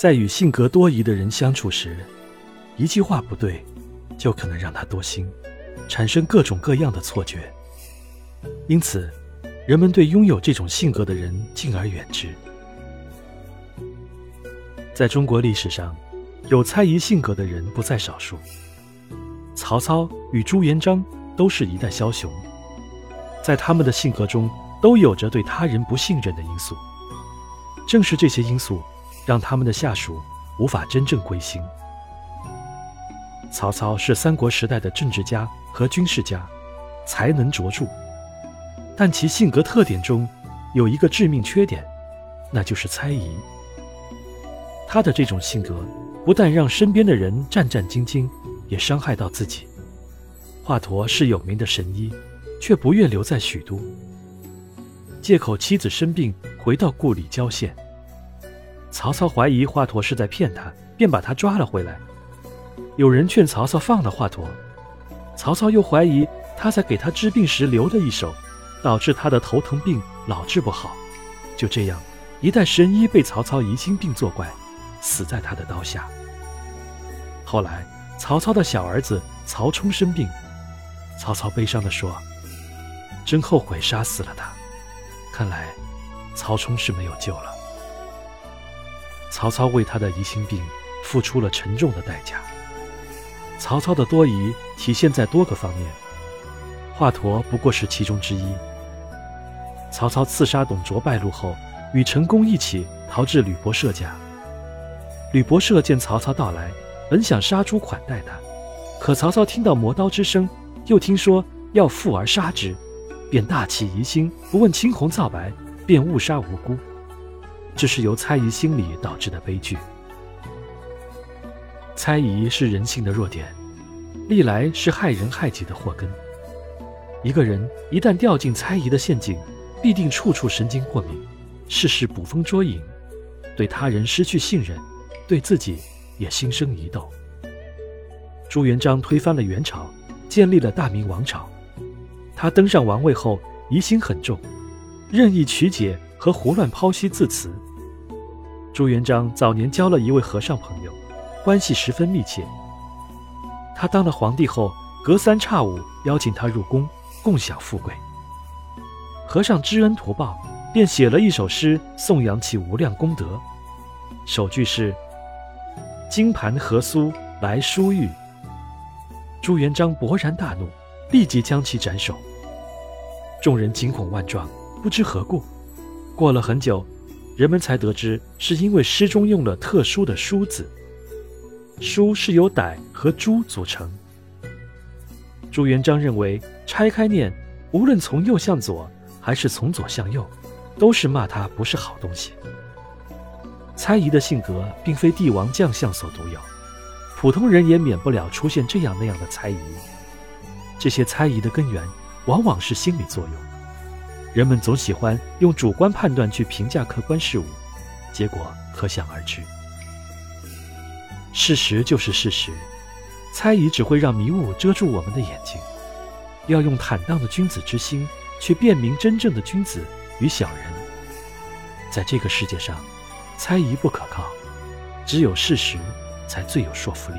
在与性格多疑的人相处时，一句话不对，就可能让他多心，产生各种各样的错觉。因此，人们对拥有这种性格的人敬而远之。在中国历史上，有猜疑性格的人不在少数。曹操与朱元璋都是一代枭雄，在他们的性格中都有着对他人不信任的因素。正是这些因素，让他们的下属无法真正归心。曹操是三国时代的政治家和军事家，才能卓著，但其性格特点中有一个致命缺点，那就是猜疑。他的这种性格不但让身边的人战战兢兢。也伤害到自己。华佗是有名的神医，却不愿留在许都，借口妻子生病回到故里郊县。曹操怀疑华佗是在骗他，便把他抓了回来。有人劝曹操放了华佗，曹操又怀疑他在给他治病时留了一手，导致他的头疼病老治不好。就这样，一代神医被曹操疑心病作怪，死在他的刀下。后来。曹操的小儿子曹冲生病，曹操悲伤地说：“真后悔杀死了他，看来曹冲是没有救了。”曹操为他的疑心病付出了沉重的代价。曹操的多疑体现在多个方面，华佗不过是其中之一。曹操刺杀董卓败露后，与陈宫一起逃至吕伯奢家。吕伯奢见曹操到来。本想杀猪款待他，可曹操听到磨刀之声，又听说要负而杀之，便大起疑心，不问青红皂白，便误杀无辜。这是由猜疑心理导致的悲剧。猜疑是人性的弱点，历来是害人害己的祸根。一个人一旦掉进猜疑的陷阱，必定处处神经过敏，事事捕风捉影，对他人失去信任，对自己。也心生疑窦。朱元璋推翻了元朝，建立了大明王朝。他登上王位后，疑心很重，任意曲解和胡乱剖析字词。朱元璋早年交了一位和尚朋友，关系十分密切。他当了皇帝后，隔三差五邀请他入宫，共享富贵。和尚知恩图报，便写了一首诗颂扬其无量功德，首句是。金盘何苏来书玉，朱元璋勃然大怒，立即将其斩首。众人惊恐万状，不知何故。过了很久，人们才得知是因为诗中用了特殊的“书”字，“书”是由歹和朱组成。朱元璋认为拆开念，无论从右向左还是从左向右，都是骂他不是好东西。猜疑的性格并非帝王将相所独有，普通人也免不了出现这样那样的猜疑。这些猜疑的根源往往是心理作用。人们总喜欢用主观判断去评价客观事物，结果可想而知。事实就是事实，猜疑只会让迷雾遮住我们的眼睛。要用坦荡的君子之心去辨明真正的君子与小人。在这个世界上。猜疑不可靠，只有事实才最有说服力。